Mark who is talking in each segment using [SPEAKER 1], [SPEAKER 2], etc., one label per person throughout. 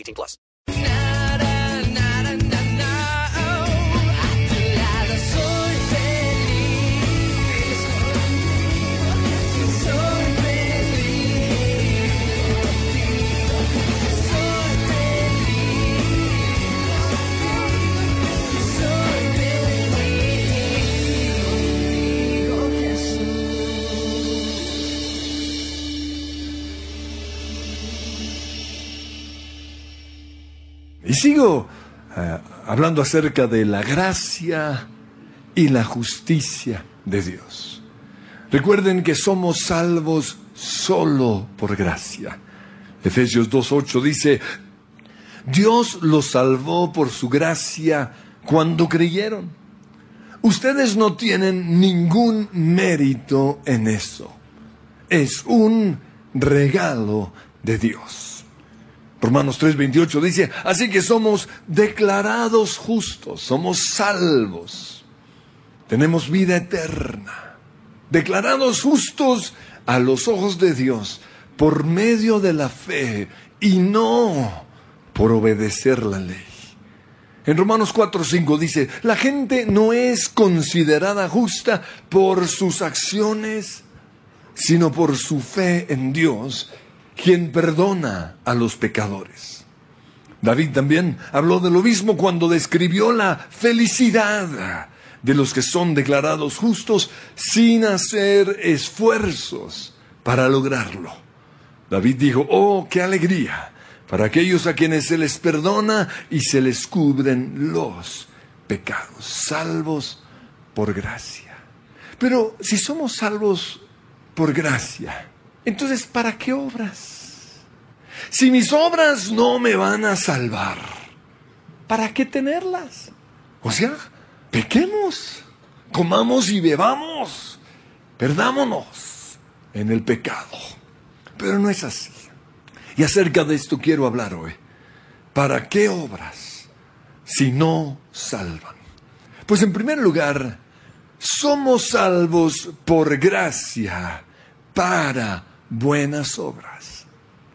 [SPEAKER 1] 18 plus.
[SPEAKER 2] Hablando acerca de la gracia y la justicia de Dios. Recuerden que somos salvos solo por gracia. Efesios 2.8 dice, Dios los salvó por su gracia cuando creyeron. Ustedes no tienen ningún mérito en eso. Es un regalo de Dios. Romanos 3:28 dice, así que somos declarados justos, somos salvos, tenemos vida eterna, declarados justos a los ojos de Dios por medio de la fe y no por obedecer la ley. En Romanos 4:5 dice, la gente no es considerada justa por sus acciones, sino por su fe en Dios quien perdona a los pecadores. David también habló de lo mismo cuando describió la felicidad de los que son declarados justos sin hacer esfuerzos para lograrlo. David dijo, oh, qué alegría para aquellos a quienes se les perdona y se les cubren los pecados, salvos por gracia. Pero si somos salvos por gracia, entonces, ¿para qué obras? Si mis obras no me van a salvar, ¿para qué tenerlas? O sea, pequemos, comamos y bebamos, perdámonos en el pecado. Pero no es así. Y acerca de esto quiero hablar hoy. ¿Para qué obras si no salvan? Pues en primer lugar, somos salvos por gracia para buenas obras.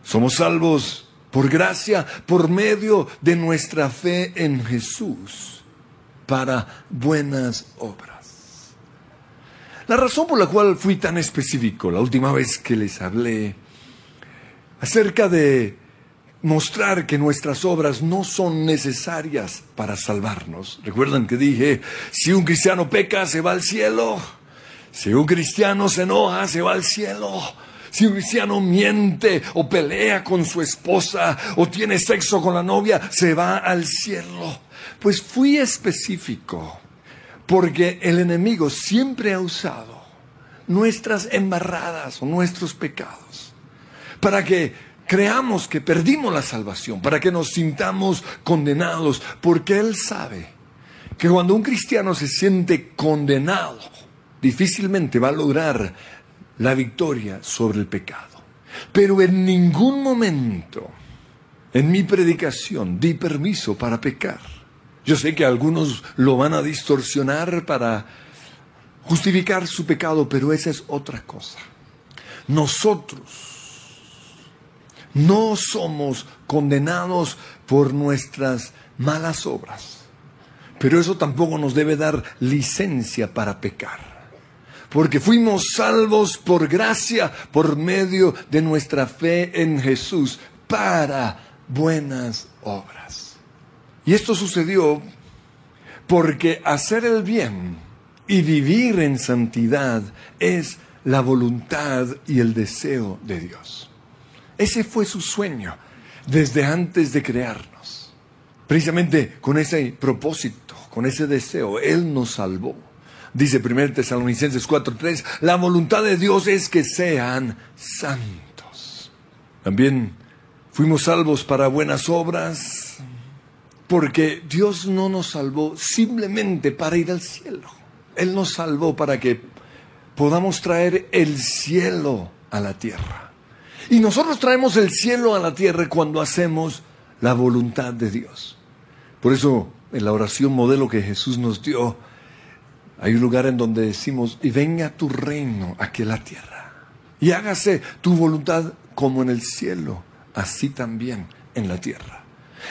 [SPEAKER 2] Somos salvos por gracia, por medio de nuestra fe en Jesús, para buenas obras. La razón por la cual fui tan específico la última vez que les hablé acerca de mostrar que nuestras obras no son necesarias para salvarnos. Recuerdan que dije, si un cristiano peca, se va al cielo. Si un cristiano se enoja, se va al cielo. Si cristiano miente o pelea con su esposa o tiene sexo con la novia, se va al cielo. Pues fui específico, porque el enemigo siempre ha usado nuestras embarradas o nuestros pecados para que creamos que perdimos la salvación, para que nos sintamos condenados, porque Él sabe que cuando un cristiano se siente condenado, difícilmente va a lograr la victoria sobre el pecado. Pero en ningún momento en mi predicación di permiso para pecar. Yo sé que algunos lo van a distorsionar para justificar su pecado, pero esa es otra cosa. Nosotros no somos condenados por nuestras malas obras, pero eso tampoco nos debe dar licencia para pecar porque fuimos salvos por gracia, por medio de nuestra fe en Jesús, para buenas obras. Y esto sucedió porque hacer el bien y vivir en santidad es la voluntad y el deseo de Dios. Ese fue su sueño desde antes de crearnos. Precisamente con ese propósito, con ese deseo, Él nos salvó. Dice 1 Tesalonicenses 4:3, la voluntad de Dios es que sean santos. También fuimos salvos para buenas obras, porque Dios no nos salvó simplemente para ir al cielo. Él nos salvó para que podamos traer el cielo a la tierra. Y nosotros traemos el cielo a la tierra cuando hacemos la voluntad de Dios. Por eso, en la oración modelo que Jesús nos dio, hay un lugar en donde decimos, y venga tu reino aquí en la tierra. Y hágase tu voluntad como en el cielo, así también en la tierra.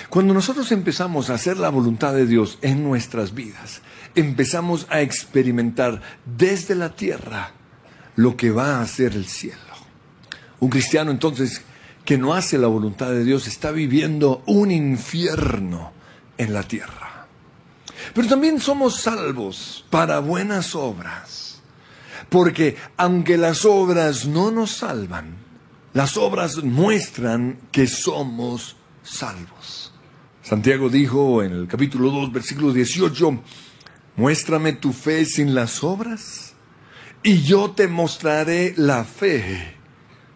[SPEAKER 2] Cuando nosotros empezamos a hacer la voluntad de Dios en nuestras vidas, empezamos a experimentar desde la tierra lo que va a hacer el cielo. Un cristiano entonces que no hace la voluntad de Dios está viviendo un infierno en la tierra. Pero también somos salvos para buenas obras. Porque aunque las obras no nos salvan, las obras muestran que somos salvos. Santiago dijo en el capítulo 2, versículo 18, muéstrame tu fe sin las obras y yo te mostraré la fe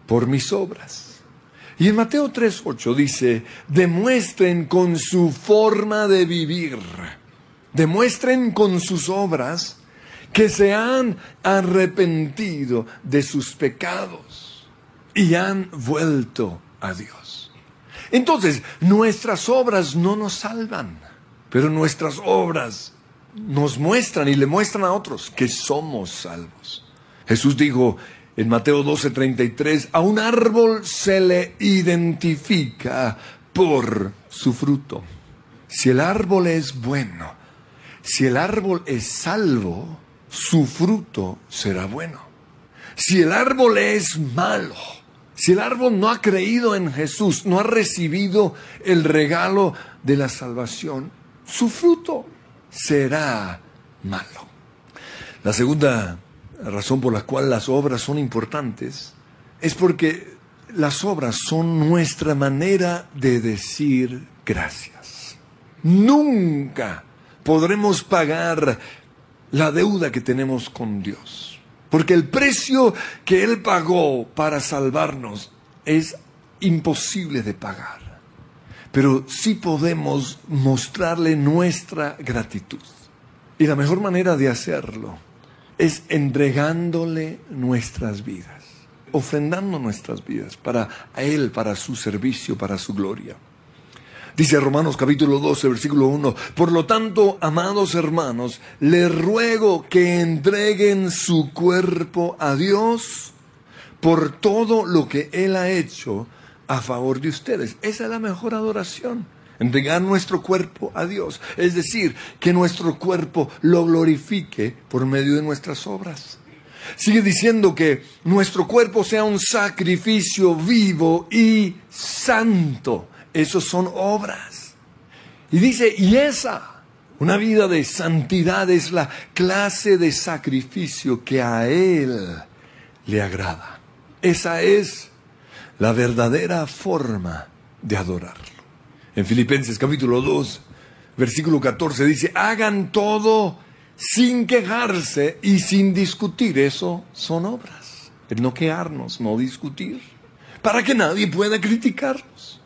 [SPEAKER 2] por mis obras. Y en Mateo 3:8 dice, demuestren con su forma de vivir, demuestren con sus obras que se han arrepentido de sus pecados y han vuelto a Dios. Entonces, nuestras obras no nos salvan, pero nuestras obras nos muestran y le muestran a otros que somos salvos. Jesús dijo en Mateo 12:33, a un árbol se le identifica por su fruto. Si el árbol es bueno, si el árbol es salvo, su fruto será bueno. Si el árbol es malo, si el árbol no ha creído en Jesús, no ha recibido el regalo de la salvación, su fruto será malo. La segunda razón por la cual las obras son importantes es porque las obras son nuestra manera de decir gracias. Nunca podremos pagar la deuda que tenemos con Dios, porque el precio que Él pagó para salvarnos es imposible de pagar. Pero sí podemos mostrarle nuestra gratitud. Y la mejor manera de hacerlo es entregándole nuestras vidas, ofrendando nuestras vidas para Él, para su servicio, para su gloria. Dice Romanos capítulo 12, versículo 1, por lo tanto, amados hermanos, les ruego que entreguen su cuerpo a Dios por todo lo que Él ha hecho a favor de ustedes. Esa es la mejor adoración entregar nuestro cuerpo a Dios, es decir, que nuestro cuerpo lo glorifique por medio de nuestras obras. Sigue diciendo que nuestro cuerpo sea un sacrificio vivo y santo. Esos son obras. Y dice, y esa, una vida de santidad es la clase de sacrificio que a Él le agrada. Esa es la verdadera forma de adorarlo. En Filipenses capítulo 2, versículo 14 dice, hagan todo sin quejarse y sin discutir. Eso son obras. El no quejarnos, no discutir. Para que nadie pueda criticarnos.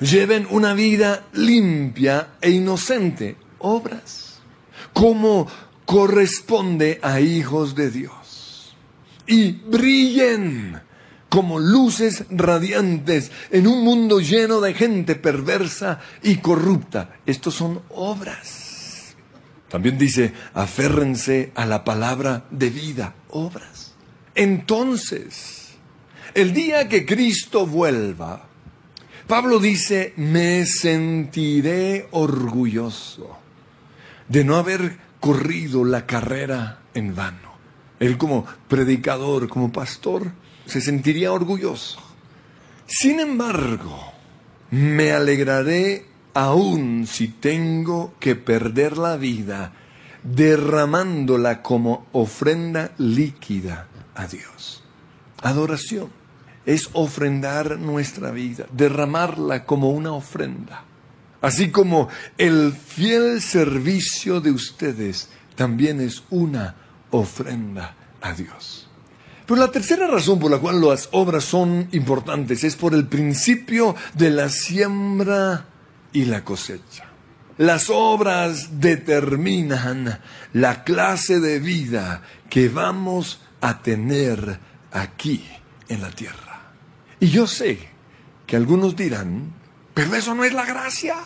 [SPEAKER 2] Lleven una vida limpia e inocente. Obras. Como corresponde a hijos de Dios. Y brillen como luces radiantes en un mundo lleno de gente perversa y corrupta. Estos son obras. También dice, aférrense a la palabra de vida, obras. Entonces, el día que Cristo vuelva, Pablo dice, me sentiré orgulloso de no haber corrido la carrera en vano. Él como predicador, como pastor, se sentiría orgulloso. Sin embargo, me alegraré aún si tengo que perder la vida derramándola como ofrenda líquida a Dios. Adoración es ofrendar nuestra vida, derramarla como una ofrenda. Así como el fiel servicio de ustedes también es una ofrenda a Dios. Pero la tercera razón por la cual las obras son importantes es por el principio de la siembra y la cosecha. Las obras determinan la clase de vida que vamos a tener aquí en la tierra. Y yo sé que algunos dirán, pero eso no es la gracia.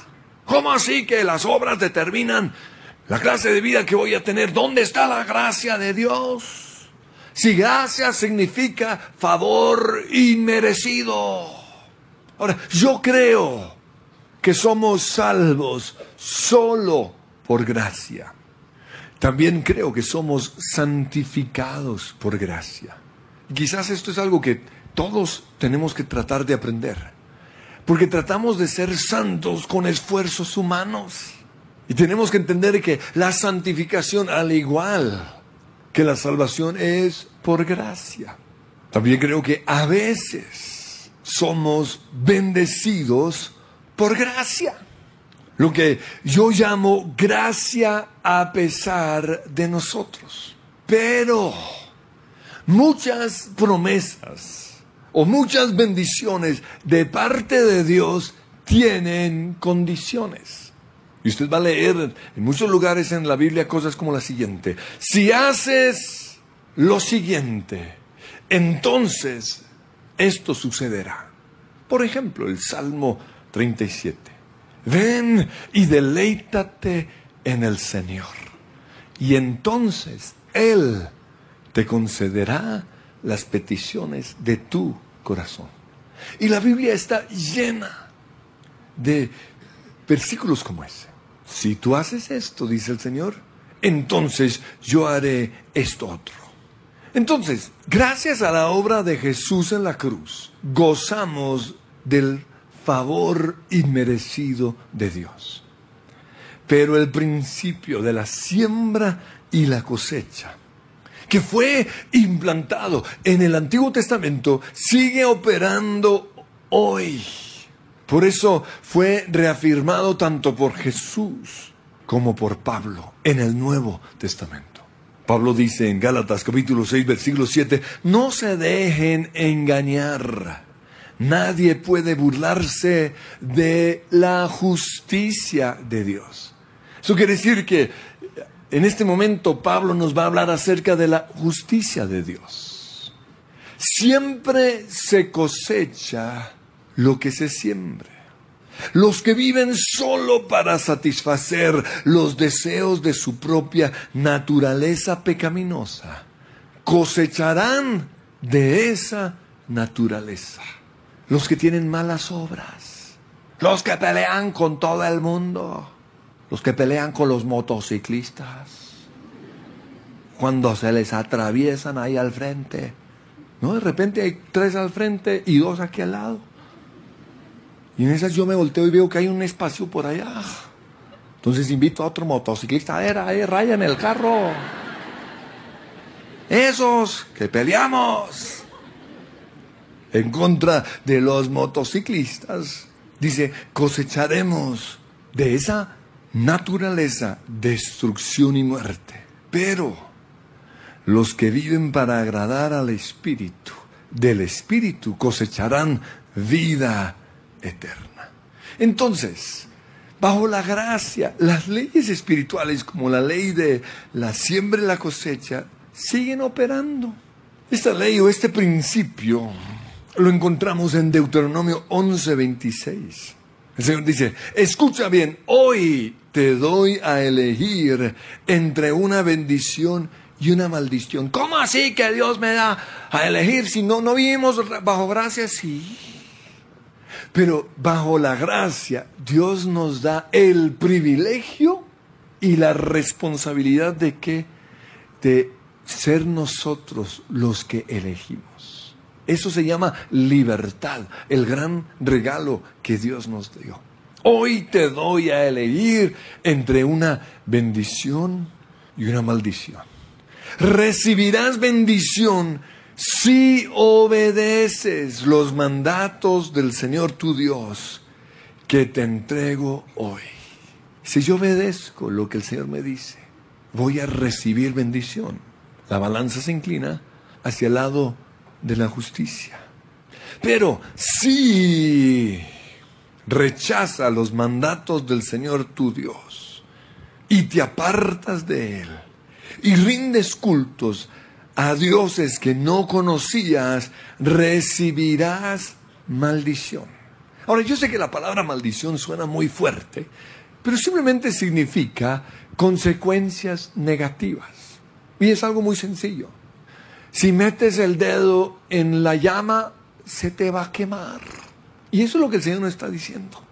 [SPEAKER 2] ¿Cómo así que las obras determinan la clase de vida que voy a tener? ¿Dónde está la gracia de Dios? Si gracia significa favor inmerecido. Ahora, yo creo que somos salvos solo por gracia. También creo que somos santificados por gracia. Quizás esto es algo que todos tenemos que tratar de aprender, porque tratamos de ser santos con esfuerzos humanos. Y tenemos que entender que la santificación, al igual que la salvación, es por gracia. También creo que a veces somos bendecidos por gracia. Lo que yo llamo gracia a pesar de nosotros. Pero muchas promesas o muchas bendiciones de parte de Dios tienen condiciones. Y usted va a leer en muchos lugares en la Biblia cosas como la siguiente. Si haces lo siguiente, entonces esto sucederá. Por ejemplo, el Salmo 37. Ven y deleítate en el Señor. Y entonces Él te concederá las peticiones de tu corazón. Y la Biblia está llena de versículos como ese. Si tú haces esto, dice el Señor, entonces yo haré esto otro. Entonces, gracias a la obra de Jesús en la cruz, gozamos del favor inmerecido de Dios. Pero el principio de la siembra y la cosecha, que fue implantado en el Antiguo Testamento, sigue operando hoy. Por eso fue reafirmado tanto por Jesús como por Pablo en el Nuevo Testamento. Pablo dice en Gálatas capítulo 6 versículo 7, no se dejen engañar Nadie puede burlarse de la justicia de Dios. Eso quiere decir que en este momento Pablo nos va a hablar acerca de la justicia de Dios. Siempre se cosecha lo que se siembre. Los que viven solo para satisfacer los deseos de su propia naturaleza pecaminosa cosecharán de esa naturaleza los que tienen malas obras, los que pelean con todo el mundo, los que pelean con los motociclistas, cuando se les atraviesan ahí al frente, ¿no? De repente hay tres al frente y dos aquí al lado. Y en esas yo me volteo y veo que hay un espacio por allá. Entonces invito a otro motociclista, a ver, ahí rayan el carro. Esos que peleamos en contra de los motociclistas, dice, cosecharemos de esa naturaleza destrucción y muerte. Pero los que viven para agradar al Espíritu, del Espíritu cosecharán vida eterna. Entonces, bajo la gracia, las leyes espirituales como la ley de la siembra y la cosecha siguen operando. Esta ley o este principio lo encontramos en Deuteronomio 11:26. El Señor dice, escucha bien, hoy te doy a elegir entre una bendición y una maldición. ¿Cómo así que Dios me da a elegir si no, no vivimos bajo gracia? Sí. Pero bajo la gracia, Dios nos da el privilegio y la responsabilidad de que de ser nosotros los que elegimos. Eso se llama libertad, el gran regalo que Dios nos dio. Hoy te doy a elegir entre una bendición y una maldición. Recibirás bendición si obedeces los mandatos del Señor tu Dios que te entrego hoy. Si yo obedezco lo que el Señor me dice, voy a recibir bendición. La balanza se inclina hacia el lado de la justicia. Pero si rechaza los mandatos del Señor tu Dios y te apartas de Él y rindes cultos a dioses que no conocías, recibirás maldición. Ahora, yo sé que la palabra maldición suena muy fuerte, pero simplemente significa consecuencias negativas. Y es algo muy sencillo. Si metes el dedo en la llama, se te va a quemar. Y eso es lo que el Señor nos está diciendo.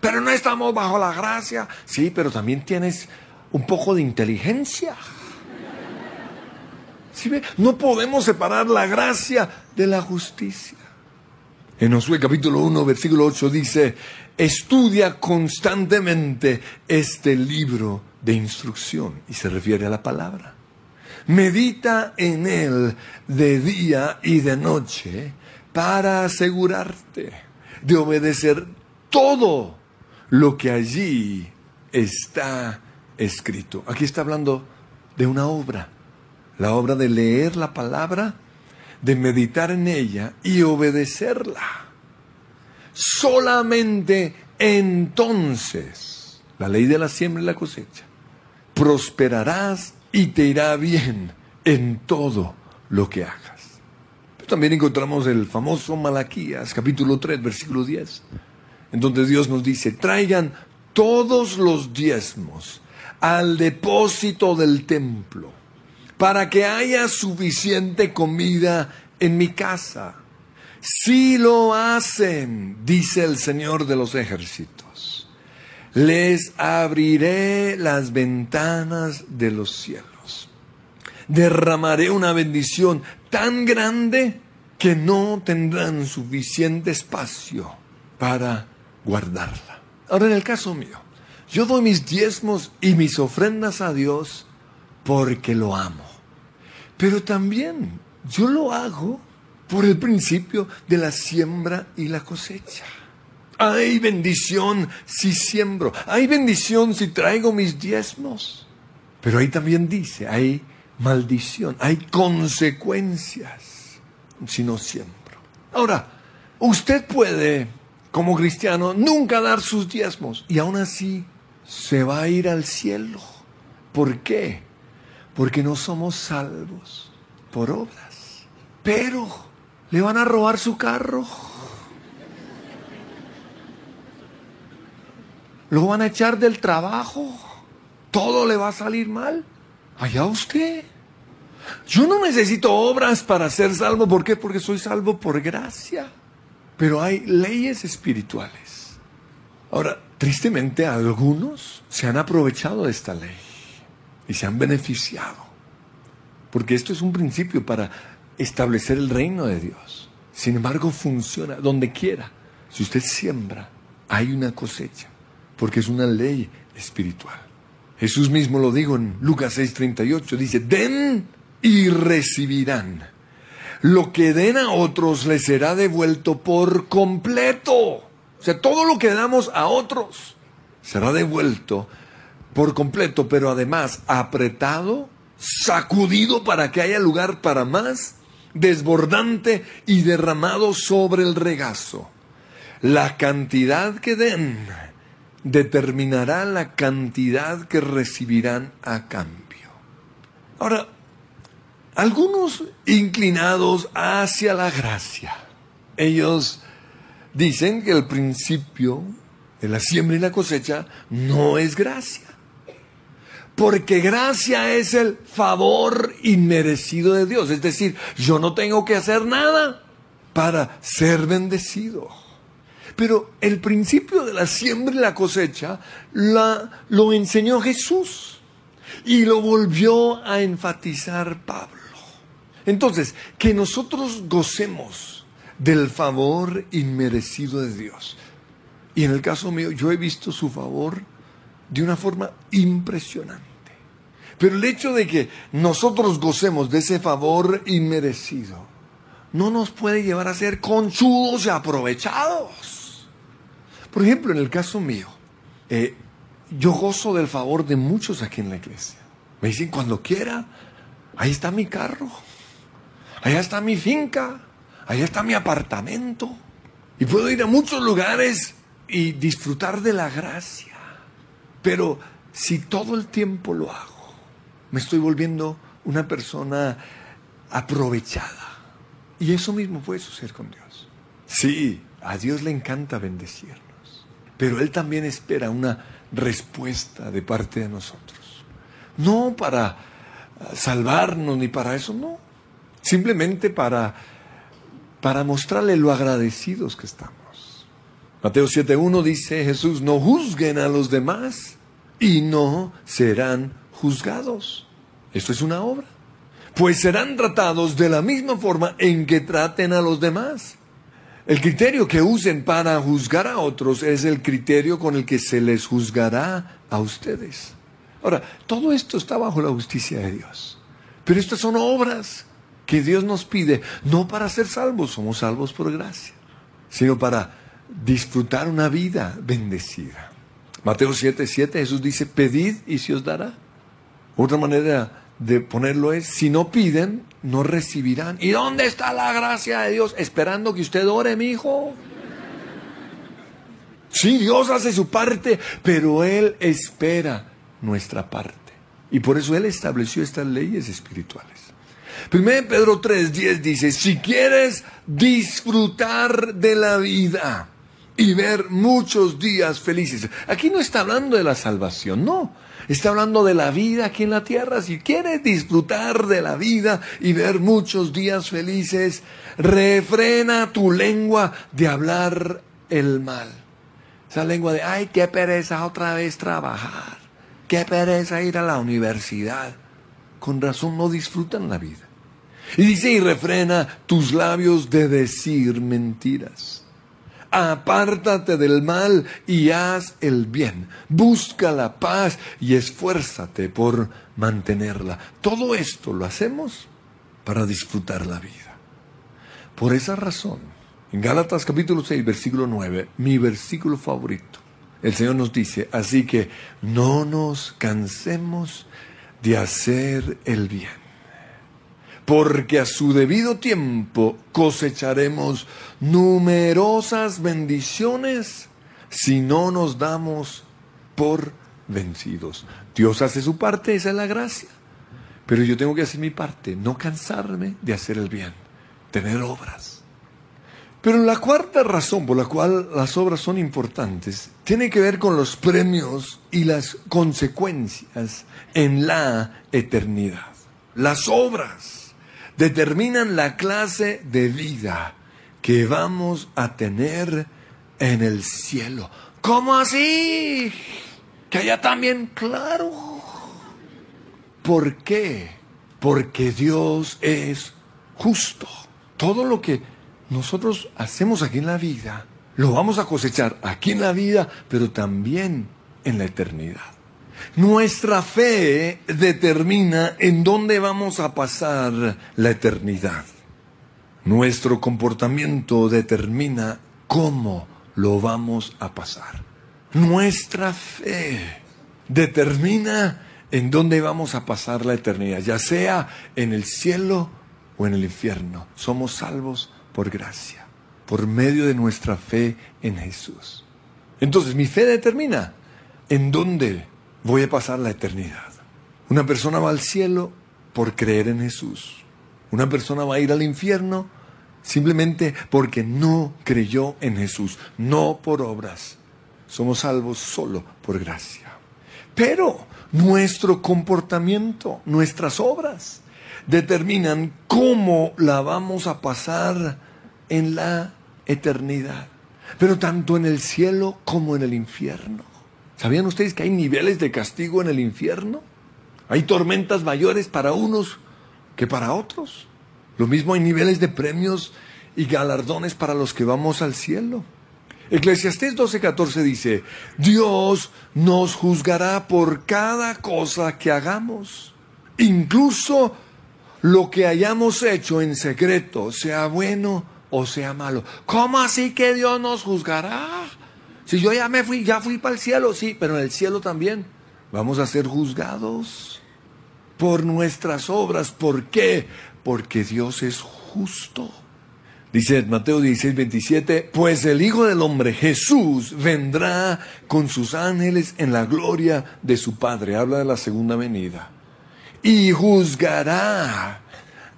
[SPEAKER 2] Pero no estamos bajo la gracia. Sí, pero también tienes un poco de inteligencia. No podemos separar la gracia de la justicia. En Josué capítulo 1, versículo 8 dice, estudia constantemente este libro de instrucción. Y se refiere a la palabra. Medita en él de día y de noche para asegurarte de obedecer todo lo que allí está escrito. Aquí está hablando de una obra la obra de leer la palabra, de meditar en ella y obedecerla. Solamente entonces, la ley de la siembra y la cosecha, prosperarás y te irá bien en todo lo que hagas. también encontramos el famoso Malaquías, capítulo 3, versículo 10, en donde Dios nos dice, traigan todos los diezmos al depósito del templo para que haya suficiente comida en mi casa. Si lo hacen, dice el Señor de los ejércitos, les abriré las ventanas de los cielos. Derramaré una bendición tan grande que no tendrán suficiente espacio para guardarla. Ahora, en el caso mío, yo doy mis diezmos y mis ofrendas a Dios porque lo amo. Pero también yo lo hago por el principio de la siembra y la cosecha. Hay bendición si siembro, hay bendición si traigo mis diezmos. Pero ahí también dice, hay maldición, hay consecuencias si no siembro. Ahora, usted puede, como cristiano, nunca dar sus diezmos y aún así se va a ir al cielo. ¿Por qué? porque no somos salvos por obras. Pero le van a robar su carro. Lo van a echar del trabajo. Todo le va a salir mal. Allá usted. Yo no necesito obras para ser salvo. ¿Por qué? Porque soy salvo por gracia. Pero hay leyes espirituales. Ahora, tristemente, algunos se han aprovechado de esta ley y se han beneficiado. Porque esto es un principio para establecer el reino de Dios. Sin embargo, funciona donde quiera. Si usted siembra, hay una cosecha, porque es una ley espiritual. Jesús mismo lo dijo en Lucas 6:38, dice, den y recibirán. Lo que den a otros les será devuelto por completo. O sea, todo lo que damos a otros será devuelto por completo, pero además apretado, sacudido para que haya lugar para más, desbordante y derramado sobre el regazo. La cantidad que den determinará la cantidad que recibirán a cambio. Ahora, algunos inclinados hacia la gracia, ellos dicen que el principio de la siembra y la cosecha no es gracia porque gracia es el favor inmerecido de Dios. Es decir, yo no tengo que hacer nada para ser bendecido. Pero el principio de la siembra y la cosecha la, lo enseñó Jesús y lo volvió a enfatizar Pablo. Entonces, que nosotros gocemos del favor inmerecido de Dios. Y en el caso mío, yo he visto su favor de una forma impresionante. Pero el hecho de que nosotros gocemos de ese favor inmerecido no nos puede llevar a ser conchudos y aprovechados. Por ejemplo, en el caso mío, eh, yo gozo del favor de muchos aquí en la iglesia. Me dicen cuando quiera, ahí está mi carro, allá está mi finca, allá está mi apartamento. Y puedo ir a muchos lugares y disfrutar de la gracia. Pero si todo el tiempo lo hago, me estoy volviendo una persona aprovechada. Y eso mismo puede suceder con Dios. Sí, a Dios le encanta bendecirnos, pero Él también espera una respuesta de parte de nosotros. No para salvarnos ni para eso, no. Simplemente para, para mostrarle lo agradecidos que estamos. Mateo 7.1 dice Jesús, no juzguen a los demás y no serán juzgados. Esto es una obra. Pues serán tratados de la misma forma en que traten a los demás. El criterio que usen para juzgar a otros es el criterio con el que se les juzgará a ustedes. Ahora, todo esto está bajo la justicia de Dios. Pero estas son obras que Dios nos pide, no para ser salvos, somos salvos por gracia, sino para disfrutar una vida bendecida. Mateo 7, 7, Jesús dice, pedid y se os dará. Otra manera de ponerlo es, si no piden, no recibirán. ¿Y dónde está la gracia de Dios? Esperando que usted ore, mi hijo. Sí, Dios hace su parte, pero Él espera nuestra parte. Y por eso Él estableció estas leyes espirituales. 1 Pedro 3:10 dice, si quieres disfrutar de la vida y ver muchos días felices, aquí no está hablando de la salvación, no. Está hablando de la vida aquí en la tierra. Si quieres disfrutar de la vida y ver muchos días felices, refrena tu lengua de hablar el mal. Esa lengua de, ay, qué pereza otra vez trabajar. Qué pereza ir a la universidad. Con razón no disfrutan la vida. Y dice, y refrena tus labios de decir mentiras apártate del mal y haz el bien. Busca la paz y esfuérzate por mantenerla. Todo esto lo hacemos para disfrutar la vida. Por esa razón, en Gálatas capítulo 6, versículo 9, mi versículo favorito, el Señor nos dice, así que no nos cansemos de hacer el bien porque a su debido tiempo cosecharemos numerosas bendiciones si no nos damos por vencidos. Dios hace su parte, esa es la gracia. Pero yo tengo que hacer mi parte, no cansarme de hacer el bien, tener obras. Pero la cuarta razón por la cual las obras son importantes tiene que ver con los premios y las consecuencias en la eternidad. Las obras determinan la clase de vida que vamos a tener en el cielo. ¿Cómo así? Que allá también, claro. ¿Por qué? Porque Dios es justo. Todo lo que nosotros hacemos aquí en la vida, lo vamos a cosechar aquí en la vida, pero también en la eternidad. Nuestra fe determina en dónde vamos a pasar la eternidad. Nuestro comportamiento determina cómo lo vamos a pasar. Nuestra fe determina en dónde vamos a pasar la eternidad, ya sea en el cielo o en el infierno. Somos salvos por gracia, por medio de nuestra fe en Jesús. Entonces, mi fe determina en dónde voy a pasar la eternidad. Una persona va al cielo por creer en Jesús. Una persona va a ir al infierno simplemente porque no creyó en Jesús, no por obras. Somos salvos solo por gracia. Pero nuestro comportamiento, nuestras obras, determinan cómo la vamos a pasar en la eternidad. Pero tanto en el cielo como en el infierno. ¿Sabían ustedes que hay niveles de castigo en el infierno? Hay tormentas mayores para unos que para otros. Lo mismo hay niveles de premios y galardones para los que vamos al cielo. Eclesiastés 12:14 dice, Dios nos juzgará por cada cosa que hagamos, incluso lo que hayamos hecho en secreto, sea bueno o sea malo. ¿Cómo así que Dios nos juzgará? Si yo ya me fui, ya fui para el cielo, sí, pero en el cielo también vamos a ser juzgados por nuestras obras. ¿Por qué? Porque Dios es justo. Dice Mateo 16, 27, pues el Hijo del Hombre, Jesús, vendrá con sus ángeles en la gloria de su Padre. Habla de la segunda venida. Y juzgará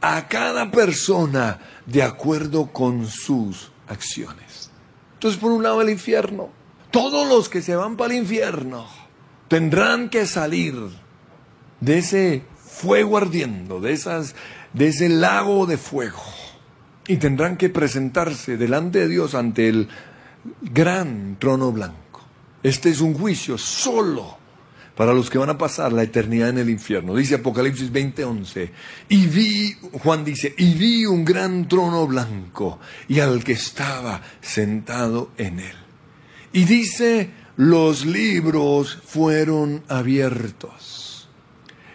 [SPEAKER 2] a cada persona de acuerdo con sus acciones. Entonces, por un lado, el infierno. Todos los que se van para el infierno tendrán que salir de ese fuego ardiendo, de, esas, de ese lago de fuego y tendrán que presentarse delante de Dios ante el gran trono blanco. Este es un juicio solo para los que van a pasar la eternidad en el infierno. Dice Apocalipsis 20:11. Y vi, Juan dice, y vi un gran trono blanco y al que estaba sentado en él. Y dice, los libros fueron abiertos.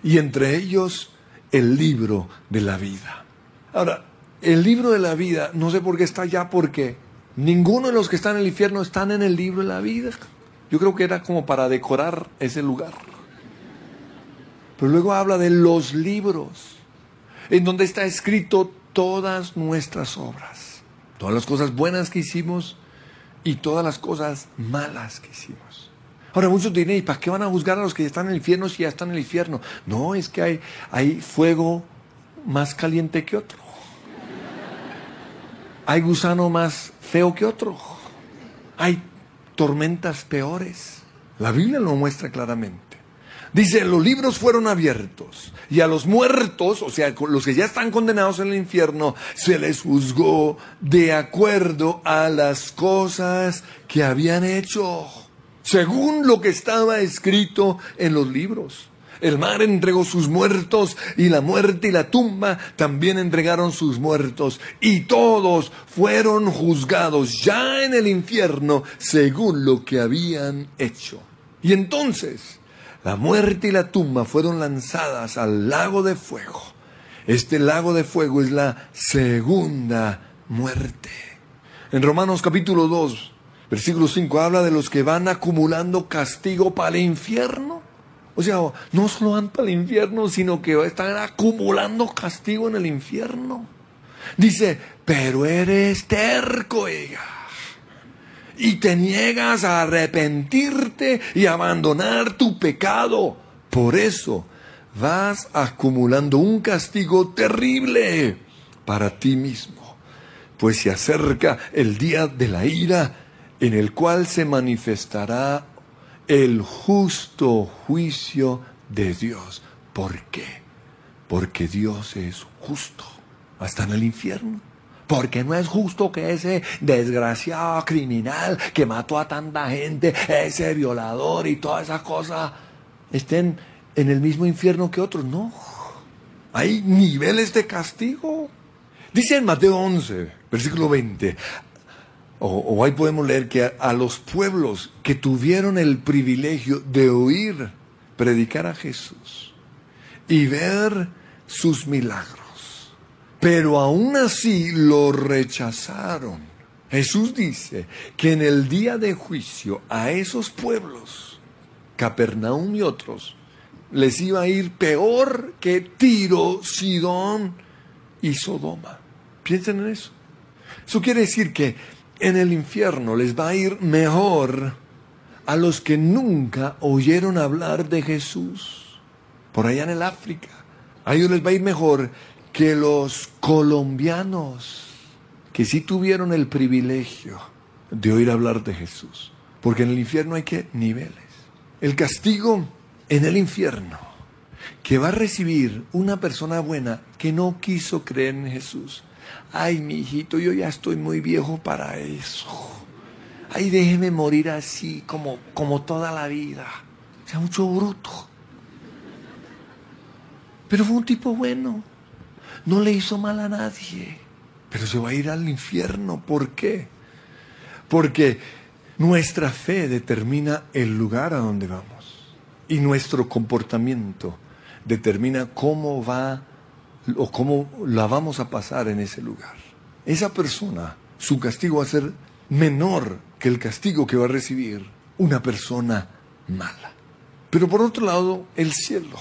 [SPEAKER 2] Y entre ellos el libro de la vida. Ahora, el libro de la vida, no sé por qué está allá, porque ninguno de los que están en el infierno están en el libro de la vida. Yo creo que era como para decorar ese lugar. Pero luego habla de los libros, en donde está escrito todas nuestras obras, todas las cosas buenas que hicimos y todas las cosas malas que hicimos. Ahora muchos dirán, ¿y para qué van a juzgar a los que están en el infierno si ya están en el infierno? No, es que hay, hay fuego más caliente que otro hay gusano más feo que otro. Hay tormentas peores. La Biblia lo muestra claramente. Dice, los libros fueron abiertos y a los muertos, o sea, los que ya están condenados en el infierno, se les juzgó de acuerdo a las cosas que habían hecho, según lo que estaba escrito en los libros. El mar entregó sus muertos y la muerte y la tumba también entregaron sus muertos y todos fueron juzgados ya en el infierno según lo que habían hecho. Y entonces la muerte y la tumba fueron lanzadas al lago de fuego. Este lago de fuego es la segunda muerte. En Romanos capítulo 2, versículo 5 habla de los que van acumulando castigo para el infierno. O sea, no solo van para el infierno, sino que están acumulando castigo en el infierno. Dice, pero eres terco, oiga. Y te niegas a arrepentirte y abandonar tu pecado. Por eso vas acumulando un castigo terrible para ti mismo. Pues se acerca el día de la ira en el cual se manifestará el justo juicio de Dios. ¿Por qué? Porque Dios es justo. Hasta en el infierno. Porque no es justo que ese desgraciado criminal que mató a tanta gente, ese violador y todas esas cosas, estén en el mismo infierno que otros. No. Hay niveles de castigo. Dice en Mateo 11, versículo 20, o, ahí podemos leer que a, los pueblos que tuvieron el privilegio de oír predicar a Jesús y ver sus milagros, pero aún así lo rechazaron. Jesús dice que en el día de juicio a esos pueblos, Capernaum y otros, les iba a ir peor que Tiro, Sidón y Sodoma. Piensen en eso. Eso quiere decir que en el infierno les va a ir mejor a los que nunca oyeron hablar de Jesús. Por allá en el África. A ellos les va a ir mejor que los colombianos que sí tuvieron el privilegio de oír hablar de Jesús. Porque en el infierno hay que niveles. El castigo en el infierno que va a recibir una persona buena que no quiso creer en Jesús ay, mi hijito, yo ya estoy muy viejo para eso. Ay, déjeme morir así como, como toda la vida. O sea, mucho bruto. Pero fue un tipo bueno. No le hizo mal a nadie. pero se va a ir al infierno. ¿Por qué? Porque nuestra fe determina el lugar a donde vamos y nuestro comportamiento determina cómo va o cómo la vamos a pasar en ese lugar. Esa persona, su castigo va a ser menor que el castigo que va a recibir una persona mala. Pero por otro lado, el cielo.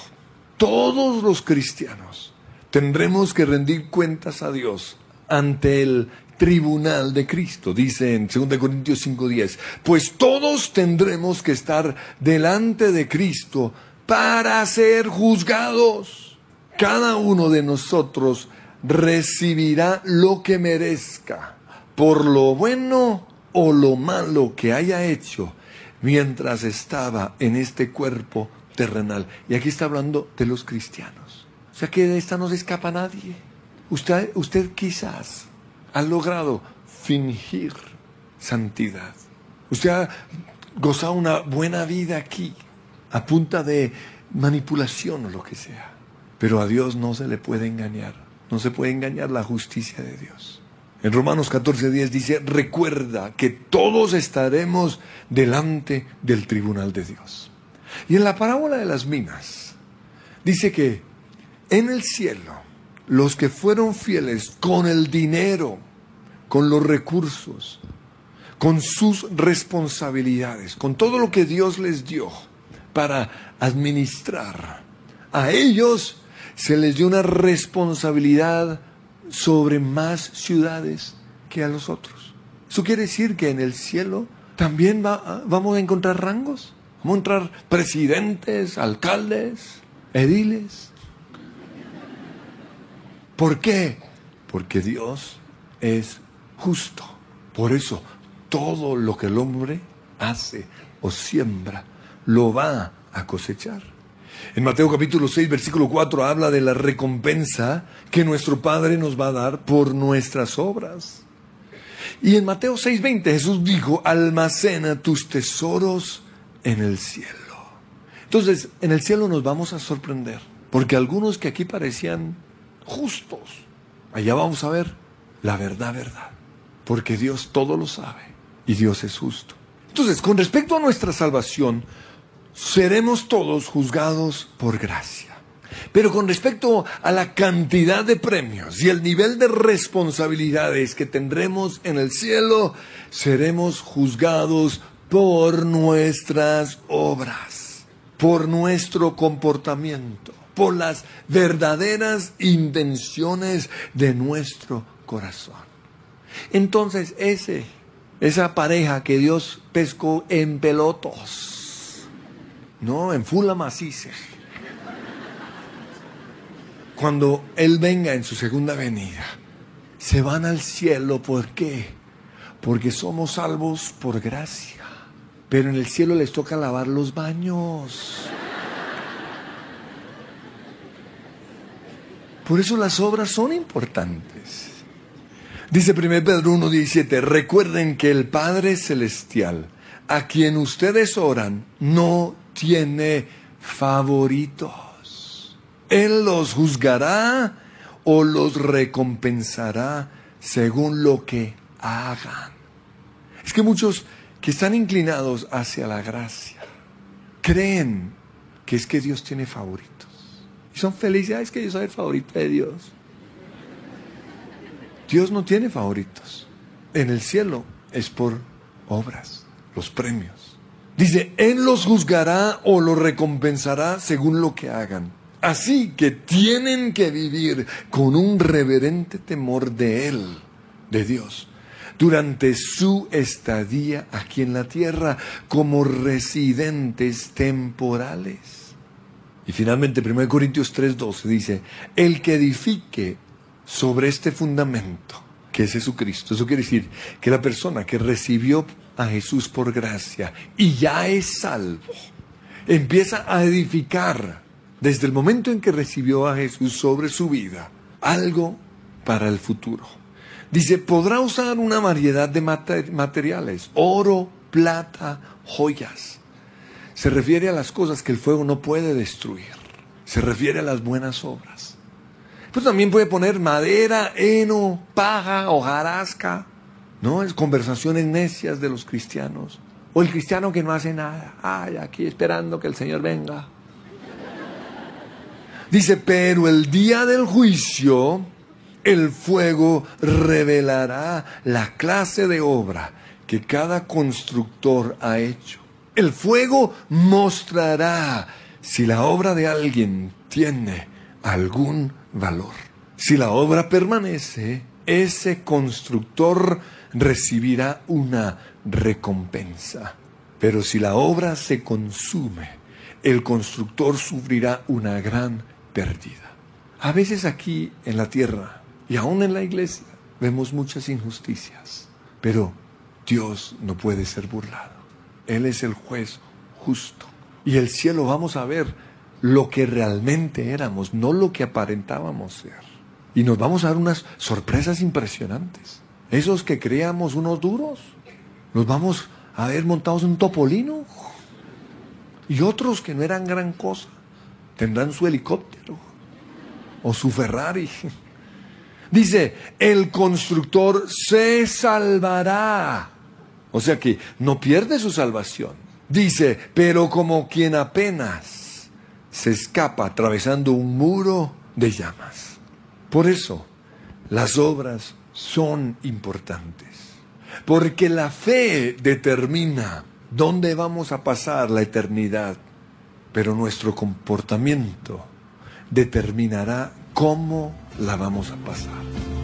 [SPEAKER 2] Todos los cristianos tendremos que rendir cuentas a Dios ante el tribunal de Cristo, dice en 2 Corintios 5:10, pues todos tendremos que estar delante de Cristo para ser juzgados. Cada uno de nosotros recibirá lo que merezca, por lo bueno o lo malo que haya hecho mientras estaba en este cuerpo terrenal. Y aquí está hablando de los cristianos. O sea que de esta no se escapa nadie. Usted, usted quizás ha logrado fingir santidad. Usted ha gozado una buena vida aquí, a punta de manipulación o lo que sea. Pero a Dios no se le puede engañar. No se puede engañar la justicia de Dios. En Romanos 14:10 dice, recuerda que todos estaremos delante del tribunal de Dios. Y en la parábola de las minas dice que en el cielo los que fueron fieles con el dinero, con los recursos, con sus responsabilidades, con todo lo que Dios les dio para administrar, a ellos se les dio una responsabilidad sobre más ciudades que a los otros. Eso quiere decir que en el cielo también vamos a encontrar rangos. Vamos a encontrar presidentes, alcaldes, ediles. ¿Por qué? Porque Dios es justo. Por eso todo lo que el hombre hace o siembra lo va a cosechar. En Mateo capítulo 6, versículo 4 habla de la recompensa que nuestro Padre nos va a dar por nuestras obras. Y en Mateo 6, 20 Jesús dijo, almacena tus tesoros en el cielo. Entonces, en el cielo nos vamos a sorprender, porque algunos que aquí parecían justos, allá vamos a ver la verdad, verdad, porque Dios todo lo sabe y Dios es justo. Entonces, con respecto a nuestra salvación, seremos todos juzgados por gracia. Pero con respecto a la cantidad de premios y el nivel de responsabilidades que tendremos en el cielo, seremos juzgados por nuestras obras, por nuestro comportamiento, por las verdaderas intenciones de nuestro corazón. Entonces, ese, esa pareja que Dios pescó en pelotos, no, en fula maciza. Cuando Él venga en su segunda venida, se van al cielo. ¿Por qué? Porque somos salvos por gracia. Pero en el cielo les toca lavar los baños. Por eso las obras son importantes. Dice 1 Pedro 1.17, recuerden que el Padre Celestial, a quien ustedes oran, no tiene favoritos. Él los juzgará o los recompensará según lo que hagan. Es que muchos que están inclinados hacia la gracia creen que es que Dios tiene favoritos. Son felices, es que yo soy el favorito de Dios. Dios no tiene favoritos. En el cielo es por obras, los premios. Dice, Él los juzgará o los recompensará según lo que hagan. Así que tienen que vivir con un reverente temor de Él, de Dios, durante su estadía aquí en la tierra como residentes temporales. Y finalmente 1 Corintios 3:12 dice, el que edifique sobre este fundamento, que es Jesucristo, eso quiere decir que la persona que recibió a Jesús por gracia y ya es salvo, empieza a edificar desde el momento en que recibió a Jesús sobre su vida algo para el futuro. Dice, podrá usar una variedad de materiales, oro, plata, joyas. Se refiere a las cosas que el fuego no puede destruir. Se refiere a las buenas obras. Pues también puede poner madera, heno, paja, hojarasca. ¿No? Es conversaciones necias de los cristianos. O el cristiano que no hace nada. Ay, aquí esperando que el Señor venga. Dice, pero el día del juicio, el fuego revelará la clase de obra que cada constructor ha hecho. El fuego mostrará si la obra de alguien tiene algún valor. Si la obra permanece, ese constructor recibirá una recompensa. Pero si la obra se consume, el constructor sufrirá una gran pérdida. A veces aquí en la tierra y aún en la iglesia vemos muchas injusticias, pero Dios no puede ser burlado. Él es el juez justo. Y el cielo vamos a ver lo que realmente éramos, no lo que aparentábamos ser. Y nos vamos a dar unas sorpresas impresionantes. Esos que creíamos unos duros, nos vamos a ver montados en un topolino. Y otros que no eran gran cosa, tendrán su helicóptero o su Ferrari. Dice, el constructor se salvará. O sea que no pierde su salvación. Dice, pero como quien apenas se escapa atravesando un muro de llamas. Por eso, las obras son importantes. Porque la fe determina dónde vamos a pasar la eternidad. Pero nuestro comportamiento determinará cómo la vamos a pasar.